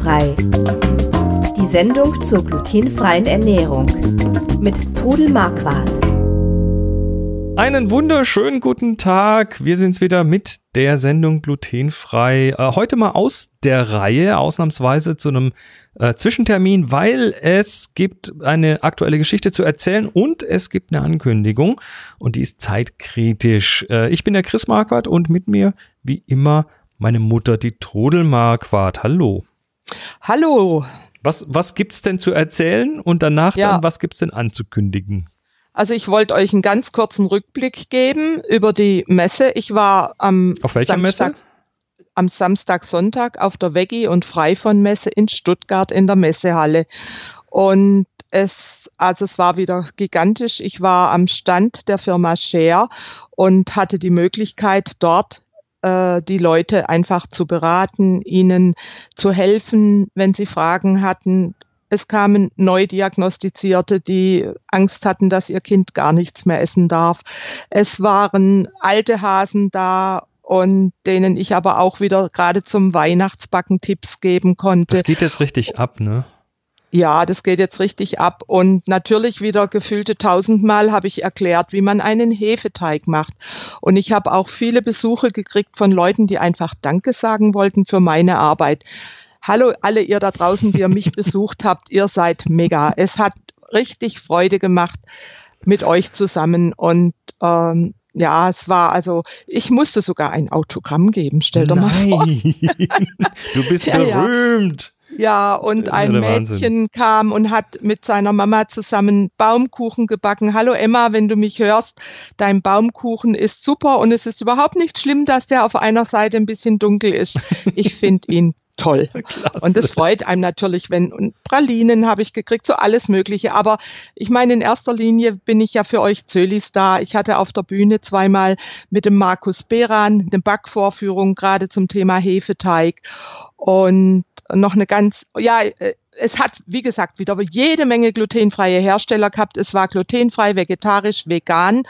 Glutenfrei. Die Sendung zur glutenfreien Ernährung mit Trudel Marquardt. Einen wunderschönen guten Tag. Wir sind's wieder mit der Sendung glutenfrei. Äh, heute mal aus der Reihe, ausnahmsweise zu einem äh, Zwischentermin, weil es gibt eine aktuelle Geschichte zu erzählen und es gibt eine Ankündigung und die ist zeitkritisch. Äh, ich bin der Chris Marquardt und mit mir wie immer meine Mutter, die Trudel Marquardt. Hallo. Hallo. Was, was gibt's denn zu erzählen und danach ja. dann, was gibt's denn anzukündigen? Also ich wollte euch einen ganz kurzen Rückblick geben über die Messe. Ich war am Auf welcher Samstag, Messe? Am Samstag, Sonntag auf der Veggie und Freifon Messe in Stuttgart in der Messehalle. Und es, also es war wieder gigantisch. Ich war am Stand der Firma Share und hatte die Möglichkeit, dort äh, die Leute einfach zu beraten, ihnen zu helfen, wenn sie Fragen hatten. Es kamen neu diagnostizierte, die Angst hatten, dass ihr Kind gar nichts mehr essen darf. Es waren alte Hasen da und denen ich aber auch wieder gerade zum Weihnachtsbacken Tipps geben konnte. Das geht jetzt richtig ab, ne? Ja, das geht jetzt richtig ab. Und natürlich wieder gefühlte tausendmal habe ich erklärt, wie man einen Hefeteig macht. Und ich habe auch viele Besuche gekriegt von Leuten, die einfach Danke sagen wollten für meine Arbeit. Hallo alle ihr da draußen, die ihr mich besucht habt. Ihr seid mega. Es hat richtig Freude gemacht mit euch zusammen. Und ähm, ja, es war also, ich musste sogar ein Autogramm geben, stell dir mal vor. du bist ja, berühmt. Ja. Ja, und ein Mädchen Wahnsinn. kam und hat mit seiner Mama zusammen Baumkuchen gebacken. Hallo Emma, wenn du mich hörst, dein Baumkuchen ist super und es ist überhaupt nicht schlimm, dass der auf einer Seite ein bisschen dunkel ist. Ich finde ihn toll. Klasse. Und das freut einem natürlich, wenn, und Pralinen habe ich gekriegt, so alles Mögliche. Aber ich meine, in erster Linie bin ich ja für euch Zölis da. Ich hatte auf der Bühne zweimal mit dem Markus Beran eine Backvorführung gerade zum Thema Hefeteig und noch eine ganz, ja, äh, es hat, wie gesagt, wieder jede Menge glutenfreie Hersteller gehabt. Es war glutenfrei, vegetarisch, vegan.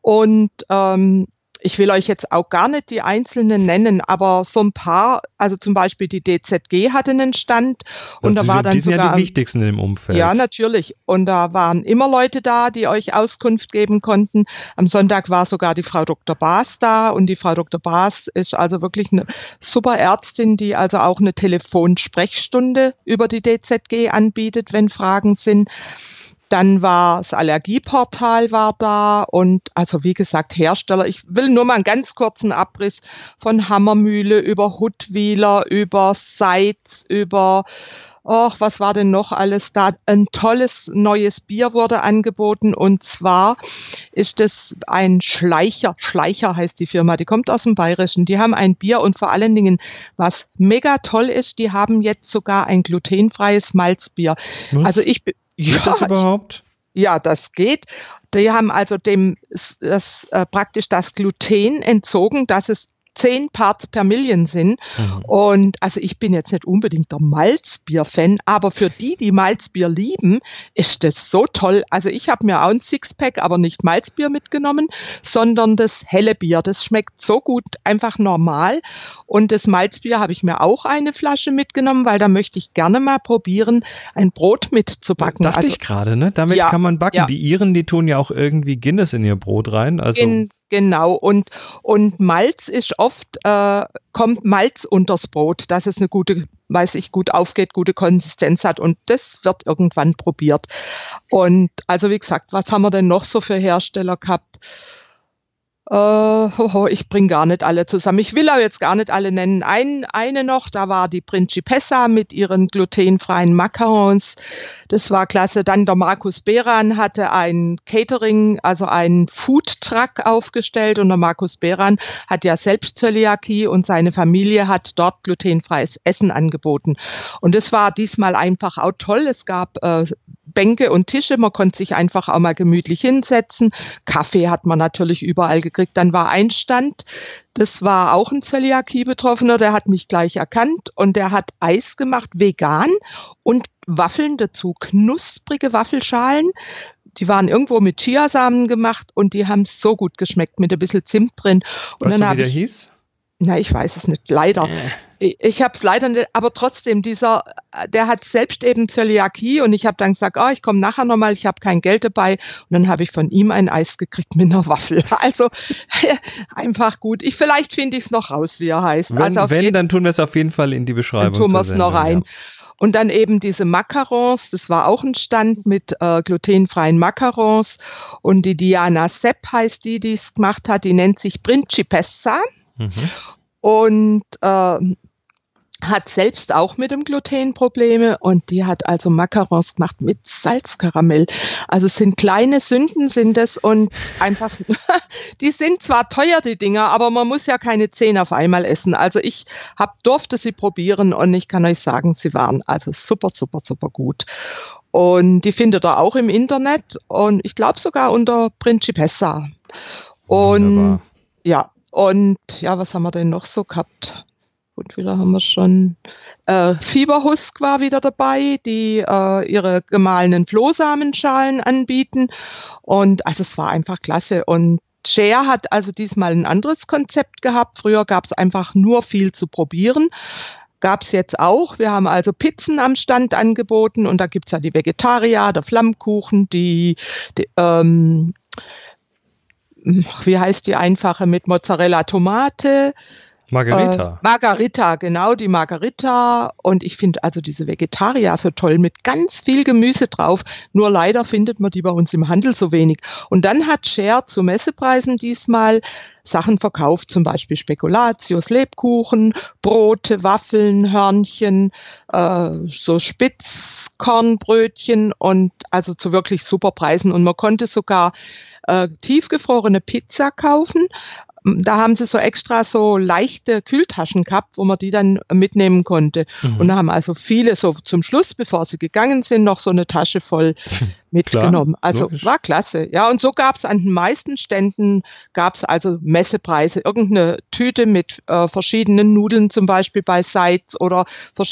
Und ähm, ich will euch jetzt auch gar nicht die einzelnen nennen, aber so ein paar, also zum Beispiel die DZG hatte einen Stand und das da war dann die sind sogar ja die wichtigsten im Umfeld. Ja, natürlich. Und da waren immer Leute da, die euch Auskunft geben konnten. Am Sonntag war sogar die Frau Dr. Baas da und die Frau Dr. Baas ist also wirklich eine super Ärztin, die also auch eine Telefonsprechstunde über die DZG anbietet, wenn Fragen sind. Dann war das Allergieportal war da und also wie gesagt Hersteller. Ich will nur mal einen ganz kurzen Abriss von Hammermühle über Huttwiler, über Seitz, über Och, was war denn noch alles da? Ein tolles neues Bier wurde angeboten und zwar ist es ein Schleicher. Schleicher heißt die Firma, die kommt aus dem Bayerischen. Die haben ein Bier und vor allen Dingen, was mega toll ist, die haben jetzt sogar ein glutenfreies Malzbier. Was? Also ich Geht das überhaupt? Ja, das geht. Die haben also dem das, äh, praktisch das Gluten entzogen, dass es zehn Parts per Million sind. Mhm. Und also ich bin jetzt nicht unbedingt der Malzbier-Fan, aber für die, die Malzbier lieben, ist das so toll. Also ich habe mir auch ein Sixpack, aber nicht Malzbier mitgenommen, sondern das helle Bier. Das schmeckt so gut, einfach normal. Und das Malzbier habe ich mir auch eine Flasche mitgenommen, weil da möchte ich gerne mal probieren, ein Brot mitzubacken. Dachte also, ich gerade, ne? Damit ja, kann man backen. Ja. Die Iren, die tun ja auch irgendwie Guinness in ihr Brot rein. Also in, Genau, und, und Malz ist oft, äh, kommt Malz unters Brot, dass es eine gute, weiß ich, gut aufgeht, gute Konsistenz hat und das wird irgendwann probiert. Und also wie gesagt, was haben wir denn noch so für Hersteller gehabt? Uh, ich bringe gar nicht alle zusammen. Ich will auch jetzt gar nicht alle nennen. Ein, eine noch, da war die Principessa mit ihren glutenfreien Macarons. Das war klasse. Dann der Markus Beran hatte ein Catering, also ein Food Truck aufgestellt und der Markus Beran hat ja selbst Zöliakie und seine Familie hat dort glutenfreies Essen angeboten. Und es war diesmal einfach auch toll. Es gab äh, Bänke und Tische. Man konnte sich einfach auch mal gemütlich hinsetzen. Kaffee hat man natürlich überall gekriegt. Dann war ein Stand, das war auch ein Zöliakie-Betroffener, der hat mich gleich erkannt und der hat Eis gemacht, vegan und Waffeln dazu, knusprige Waffelschalen. Die waren irgendwo mit Chiasamen gemacht und die haben so gut geschmeckt mit ein bisschen Zimt drin. Und weißt dann du, wie der ich, hieß? Na, ich weiß es nicht, leider. Äh. Ich habe es leider nicht, aber trotzdem, dieser, der hat selbst eben Zöliakie und ich habe dann gesagt, oh, ich komme nachher nochmal, ich habe kein Geld dabei. Und dann habe ich von ihm ein Eis gekriegt mit einer Waffel. Also einfach gut. Ich, vielleicht finde ich es noch raus, wie er heißt. Wenn, also wenn dann tun wir es auf jeden Fall in die Beschreibung. Dann tun wir es noch rein. Ja. Und dann eben diese Macarons, das war auch ein Stand mit äh, glutenfreien Macarons. Und die Diana Sepp heißt die, die es gemacht hat, die nennt sich Principessa. Mhm. Und äh, hat selbst auch mit dem Gluten Probleme und die hat also Macarons gemacht mit Salzkaramell. Also es sind kleine Sünden sind es und einfach, die sind zwar teuer, die Dinger, aber man muss ja keine zehn auf einmal essen. Also ich hab, durfte sie probieren und ich kann euch sagen, sie waren also super, super, super gut. Und die findet ihr auch im Internet und ich glaube sogar unter Principessa. Und Wunderbar. ja, und ja, was haben wir denn noch so gehabt? Und wieder haben wir schon äh, Fieberhusk war wieder dabei, die äh, ihre gemahlenen Flohsamenschalen anbieten. Und also es war einfach klasse. Und Share hat also diesmal ein anderes Konzept gehabt. Früher gab es einfach nur viel zu probieren. Gab es jetzt auch. Wir haben also Pizzen am Stand angeboten und da gibt's ja die Vegetarier, der Flammkuchen, die, die ähm, wie heißt die einfache mit Mozzarella Tomate, Margarita. Äh, Margarita, genau, die Margarita. Und ich finde also diese Vegetarier so toll mit ganz viel Gemüse drauf. Nur leider findet man die bei uns im Handel so wenig. Und dann hat Share zu Messepreisen diesmal Sachen verkauft, zum Beispiel Spekulatius, Lebkuchen, Brote, Waffeln, Hörnchen, äh, so Spitzkornbrötchen und also zu wirklich super Preisen. Und man konnte sogar äh, tiefgefrorene Pizza kaufen, da haben sie so extra so leichte Kühltaschen gehabt, wo man die dann mitnehmen konnte. Mhm. Und da haben also viele so zum Schluss, bevor sie gegangen sind, noch so eine Tasche voll mitgenommen. Klar, also logisch. war klasse. Ja, und so gab es an den meisten Ständen, gab es also Messepreise, irgendeine Tüte mit äh, verschiedenen Nudeln zum Beispiel bei Seitz oder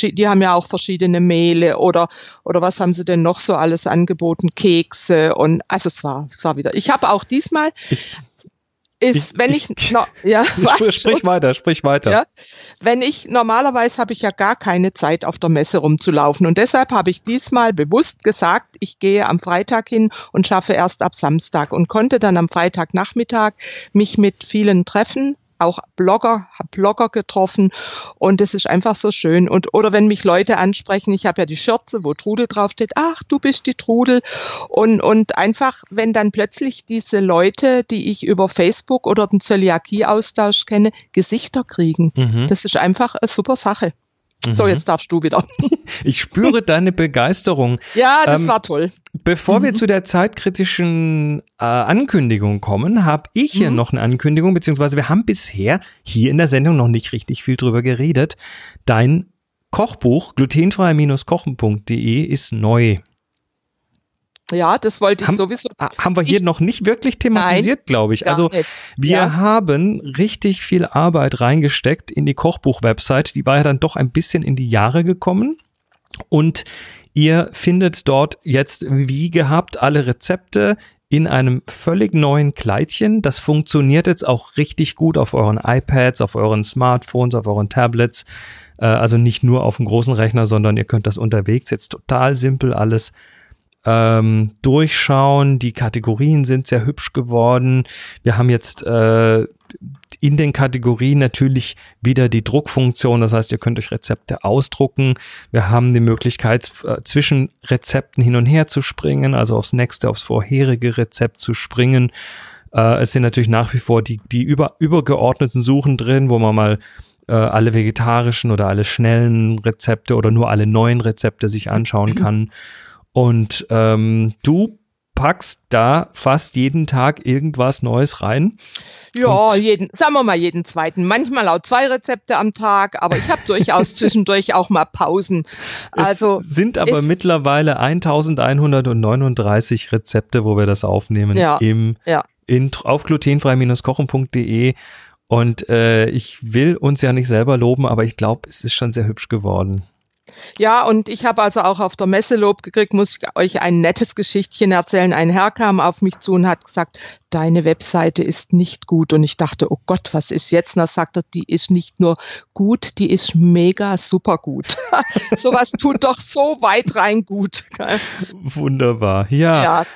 die haben ja auch verschiedene Mehle oder, oder was haben sie denn noch so alles angeboten? Kekse und also es war, es war wieder. Ich habe auch diesmal ich ist, ich, wenn ich, ich no, ja, sprich, sprich weiter, sprich weiter. Ja, wenn ich normalerweise habe ich ja gar keine Zeit auf der Messe rumzulaufen. Und deshalb habe ich diesmal bewusst gesagt, ich gehe am Freitag hin und schaffe erst ab Samstag und konnte dann am Freitagnachmittag mich mit vielen treffen auch Blogger, habe Blogger getroffen und es ist einfach so schön. Und oder wenn mich Leute ansprechen, ich habe ja die Schürze, wo Trudel draufsteht, ach, du bist die Trudel. Und, und einfach, wenn dann plötzlich diese Leute, die ich über Facebook oder den Zöliakie-Austausch kenne, Gesichter kriegen. Mhm. Das ist einfach eine super Sache. So, mhm. jetzt darfst du wieder. Ich spüre deine Begeisterung. Ja, das ähm, war toll. Bevor mhm. wir zu der zeitkritischen äh, Ankündigung kommen, habe ich hier mhm. noch eine Ankündigung, beziehungsweise wir haben bisher hier in der Sendung noch nicht richtig viel drüber geredet. Dein Kochbuch glutenfrei-kochen.de ist neu. Ja, das wollte ich haben, sowieso. Ah, haben wir hier noch nicht wirklich thematisiert, glaube ich. Also nicht. wir ja. haben richtig viel Arbeit reingesteckt in die Kochbuch-Website. Die war ja dann doch ein bisschen in die Jahre gekommen. Und ihr findet dort jetzt wie gehabt alle Rezepte in einem völlig neuen Kleidchen. Das funktioniert jetzt auch richtig gut auf euren iPads, auf euren Smartphones, auf euren Tablets. Äh, also nicht nur auf dem großen Rechner, sondern ihr könnt das unterwegs jetzt total simpel alles ähm, durchschauen. Die Kategorien sind sehr hübsch geworden. Wir haben jetzt äh, in den Kategorien natürlich wieder die Druckfunktion. Das heißt, ihr könnt euch Rezepte ausdrucken. Wir haben die Möglichkeit, äh, zwischen Rezepten hin und her zu springen, also aufs nächste, aufs vorherige Rezept zu springen. Äh, es sind natürlich nach wie vor die, die über, übergeordneten Suchen drin, wo man mal äh, alle vegetarischen oder alle schnellen Rezepte oder nur alle neuen Rezepte sich anschauen kann. Und ähm, du packst da fast jeden Tag irgendwas Neues rein. Ja, jeden, sagen wir mal jeden zweiten. Manchmal auch zwei Rezepte am Tag, aber ich habe durchaus zwischendurch auch mal Pausen. Also es sind aber mittlerweile 1139 Rezepte, wo wir das aufnehmen ja, im ja. In, auf glutenfrei-kochen.de und äh, ich will uns ja nicht selber loben, aber ich glaube, es ist schon sehr hübsch geworden. Ja, und ich habe also auch auf der Messe Lob gekriegt, muss ich euch ein nettes Geschichtchen erzählen. Ein Herr kam auf mich zu und hat gesagt, deine Webseite ist nicht gut. Und ich dachte, oh Gott, was ist jetzt? Und er sagte, die ist nicht nur gut, die ist mega super gut. Sowas tut doch so weit rein gut. Wunderbar. Ja. ja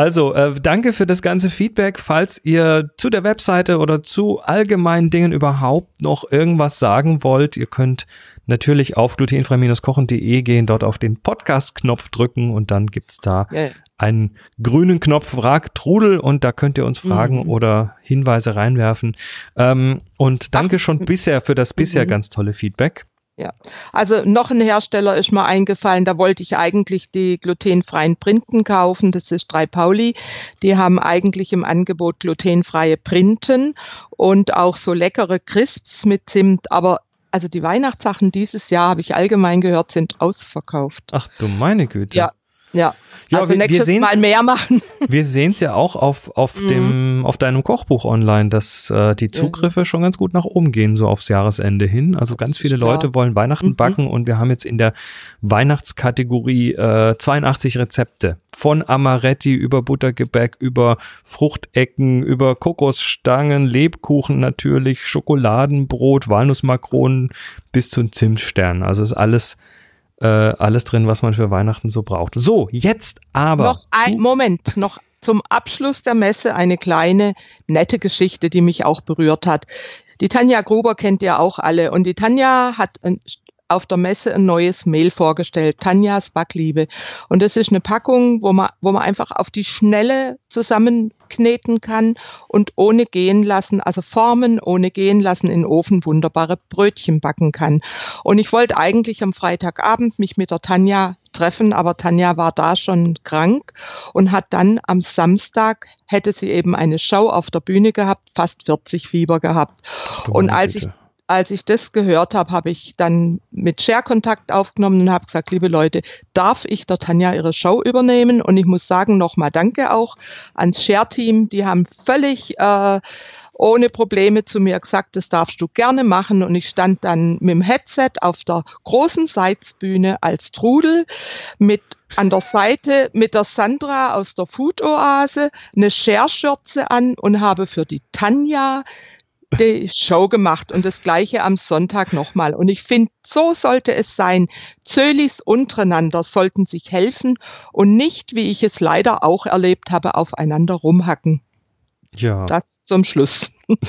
also, äh, danke für das ganze Feedback. Falls ihr zu der Webseite oder zu allgemeinen Dingen überhaupt noch irgendwas sagen wollt, ihr könnt natürlich auf glutenfrei-kochen.de gehen, dort auf den Podcast-Knopf drücken und dann gibt's da ja. einen grünen Knopf Frag Trudel und da könnt ihr uns Fragen mhm. oder Hinweise reinwerfen. Ähm, und danke Ach. schon bisher für das bisher mhm. ganz tolle Feedback. Ja, also noch ein Hersteller ist mir eingefallen, da wollte ich eigentlich die glutenfreien Printen kaufen, das ist 3 Pauli. Die haben eigentlich im Angebot glutenfreie Printen und auch so leckere Crisps mit Zimt, aber also die Weihnachtssachen dieses Jahr, habe ich allgemein gehört, sind ausverkauft. Ach du meine Güte. Ja, ja, ja also wir, nächstes wir Mal mehr machen. Wir sehen es ja auch auf, auf, mhm. dem, auf deinem Kochbuch online, dass äh, die Zugriffe mhm. schon ganz gut nach oben gehen, so aufs Jahresende hin. Also ganz viele klar. Leute wollen Weihnachten mhm. backen und wir haben jetzt in der Weihnachtskategorie äh, 82 Rezepte. Von Amaretti über Buttergebäck, über Fruchtecken, über Kokosstangen, Lebkuchen natürlich, Schokoladenbrot, Walnussmakronen bis zu Zimtsternen. Also ist alles äh, alles drin, was man für Weihnachten so braucht. So, jetzt aber. Noch ein Moment, noch zum Abschluss der Messe eine kleine nette Geschichte, die mich auch berührt hat. Die Tanja Gruber kennt ihr auch alle und die Tanja hat auf der Messe ein neues Mehl vorgestellt, Tanjas Backliebe. Und das ist eine Packung, wo man, wo man einfach auf die Schnelle zusammenkneten kann und ohne gehen lassen, also formen, ohne gehen lassen, in den Ofen wunderbare Brötchen backen kann. Und ich wollte eigentlich am Freitagabend mich mit der Tanja treffen, aber Tanja war da schon krank und hat dann am Samstag hätte sie eben eine Show auf der Bühne gehabt, fast 40 Fieber gehabt. und als ich als ich das gehört habe, habe ich dann mit Share Kontakt aufgenommen und habe gesagt, liebe Leute, darf ich der Tanja ihre Show übernehmen? Und ich muss sagen, nochmal danke auch ans Share-Team. Die haben völlig äh, ohne Probleme zu mir gesagt, das darfst du gerne machen. Und ich stand dann mit dem Headset auf der großen Seitsbühne als Trudel mit an der Seite mit der Sandra aus der Food Oase eine Share-Schürze an und habe für die Tanja die Show gemacht und das gleiche am Sonntag nochmal. Und ich finde, so sollte es sein. Zölis untereinander sollten sich helfen und nicht, wie ich es leider auch erlebt habe, aufeinander rumhacken. Ja. Das zum Schluss.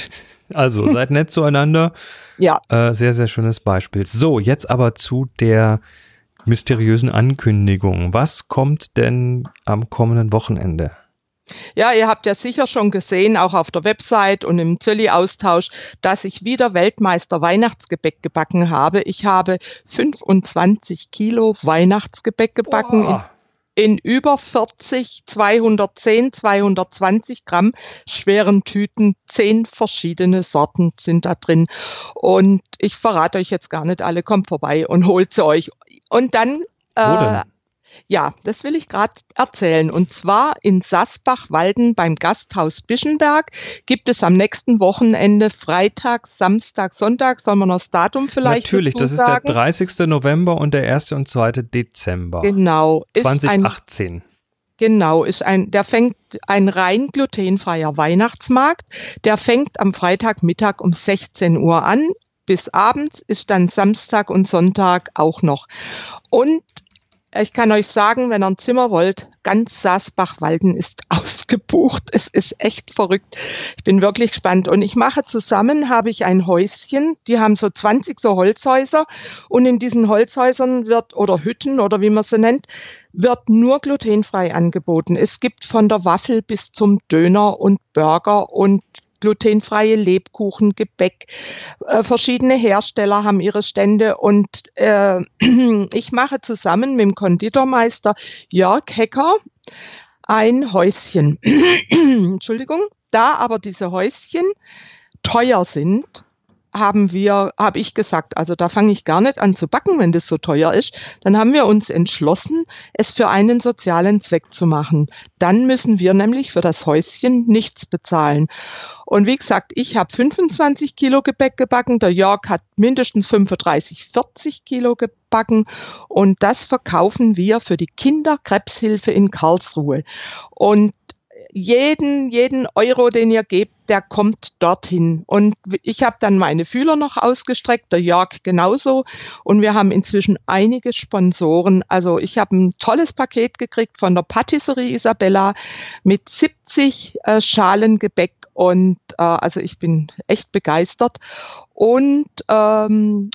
Also, seid nett zueinander. Ja. Äh, sehr, sehr schönes Beispiel. So, jetzt aber zu der mysteriösen Ankündigung. Was kommt denn am kommenden Wochenende? Ja, ihr habt ja sicher schon gesehen, auch auf der Website und im Zölli-Austausch, dass ich wieder Weltmeister Weihnachtsgebäck gebacken habe. Ich habe 25 Kilo Weihnachtsgebäck gebacken. In, in über 40, 210, 220 Gramm schweren Tüten. Zehn verschiedene Sorten sind da drin. Und ich verrate euch jetzt gar nicht alle. Kommt vorbei und holt sie euch. Und dann äh, ja, das will ich gerade erzählen. Und zwar in Sasbach-Walden beim Gasthaus Bischenberg gibt es am nächsten Wochenende Freitag, Samstag, Sonntag. Sollen wir noch das Datum vielleicht Natürlich, das ist der 30. November und der 1. und 2. Dezember. Genau. 2018. Ein, genau, ist ein, der fängt ein rein glutenfreier Weihnachtsmarkt. Der fängt am Freitagmittag um 16 Uhr an bis abends, ist dann Samstag und Sonntag auch noch. Und ich kann euch sagen, wenn ihr ein Zimmer wollt, ganz Saasbach-Walden ist ausgebucht. Es ist echt verrückt. Ich bin wirklich gespannt. Und ich mache zusammen, habe ich ein Häuschen. Die haben so 20 so Holzhäuser. Und in diesen Holzhäusern wird, oder Hütten, oder wie man sie nennt, wird nur glutenfrei angeboten. Es gibt von der Waffel bis zum Döner und Burger und glutenfreie Lebkuchen, Gebäck. Äh, verschiedene Hersteller haben ihre Stände und äh, ich mache zusammen mit dem Konditormeister Jörg Hecker ein Häuschen. Entschuldigung. Da aber diese Häuschen teuer sind, haben wir, habe ich gesagt, also da fange ich gar nicht an zu backen, wenn das so teuer ist. Dann haben wir uns entschlossen, es für einen sozialen Zweck zu machen. Dann müssen wir nämlich für das Häuschen nichts bezahlen. Und wie gesagt, ich habe 25 Kilo Gebäck gebacken, der Jörg hat mindestens 35, 40 Kilo gebacken und das verkaufen wir für die Kinderkrebshilfe in Karlsruhe. Und jeden, jeden Euro, den ihr gebt, der kommt dorthin. Und ich habe dann meine Fühler noch ausgestreckt, der Jörg genauso. Und wir haben inzwischen einige Sponsoren. Also ich habe ein tolles Paket gekriegt von der Patisserie Isabella mit 70 äh, Schalen Gebäck. Und äh, also ich bin echt begeistert. Und ähm,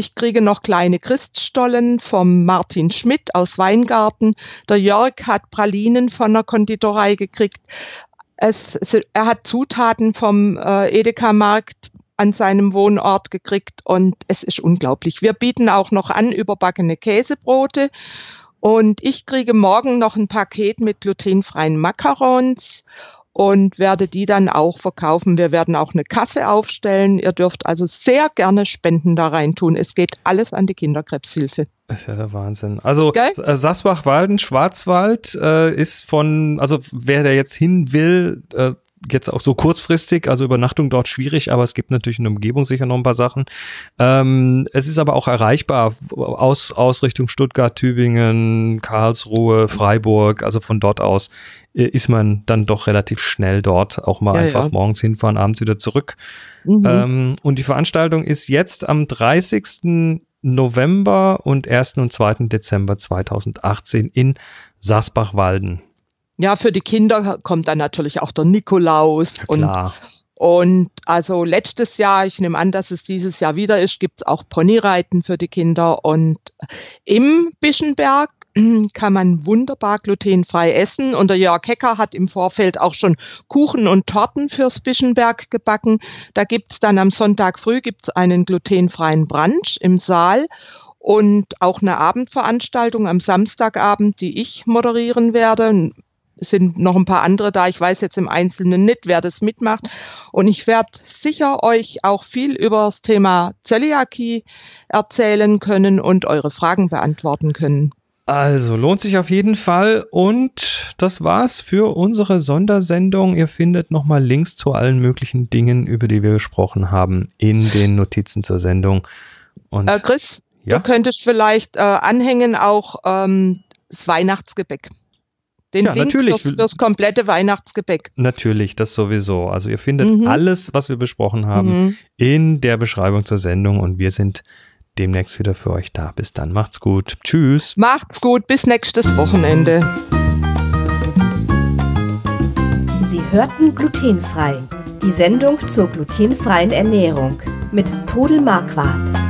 ich kriege noch kleine Christstollen vom Martin Schmidt aus Weingarten. Der Jörg hat Pralinen von der Konditorei gekriegt. Es, er hat Zutaten vom äh, Edeka-Markt an seinem Wohnort gekriegt und es ist unglaublich. Wir bieten auch noch an überbackene Käsebrote und ich kriege morgen noch ein Paket mit glutenfreien Macarons und werde die dann auch verkaufen. Wir werden auch eine Kasse aufstellen. Ihr dürft also sehr gerne Spenden da rein tun. Es geht alles an die Kinderkrebshilfe. Das ist ja der Wahnsinn. Also Geil? Äh, Sasbach-Walden, Schwarzwald äh, ist von, also wer da jetzt hin will, äh, jetzt auch so kurzfristig, also Übernachtung dort schwierig, aber es gibt natürlich in der Umgebung sicher noch ein paar Sachen. Ähm, es ist aber auch erreichbar aus, aus Richtung Stuttgart, Tübingen, Karlsruhe, Freiburg, also von dort aus äh, ist man dann doch relativ schnell dort, auch mal ja, einfach ja. morgens hinfahren, abends wieder zurück. Mhm. Ähm, und die Veranstaltung ist jetzt am 30. November und 1. und 2. Dezember 2018 in Sasbach-Walden. Ja, für die Kinder kommt dann natürlich auch der Nikolaus. Ja, klar. Und, und also letztes Jahr, ich nehme an, dass es dieses Jahr wieder ist, gibt es auch Ponyreiten für die Kinder. Und im Bischenberg kann man wunderbar glutenfrei essen. Und der Jörg Hecker hat im Vorfeld auch schon Kuchen und Torten fürs Bischenberg gebacken. Da gibt's dann am Sonntag früh gibt's einen glutenfreien Brunch im Saal und auch eine Abendveranstaltung am Samstagabend, die ich moderieren werde sind noch ein paar andere da. Ich weiß jetzt im Einzelnen nicht, wer das mitmacht. Und ich werde sicher euch auch viel über das Thema Zöliakie erzählen können und eure Fragen beantworten können. Also lohnt sich auf jeden Fall und das war's für unsere Sondersendung. Ihr findet nochmal Links zu allen möglichen Dingen, über die wir gesprochen haben, in den Notizen zur Sendung. Und äh, Chris, ja? du könntest vielleicht äh, anhängen auch ähm, das Weihnachtsgebäck. Den ja, Link natürlich. Fürs, fürs komplette Weihnachtsgebäck. Natürlich, das sowieso. Also ihr findet mhm. alles, was wir besprochen haben, mhm. in der Beschreibung zur Sendung und wir sind demnächst wieder für euch da. Bis dann, macht's gut. Tschüss. Macht's gut, bis nächstes Wochenende. Sie hörten glutenfrei. Die Sendung zur glutenfreien Ernährung mit Todel Marquardt.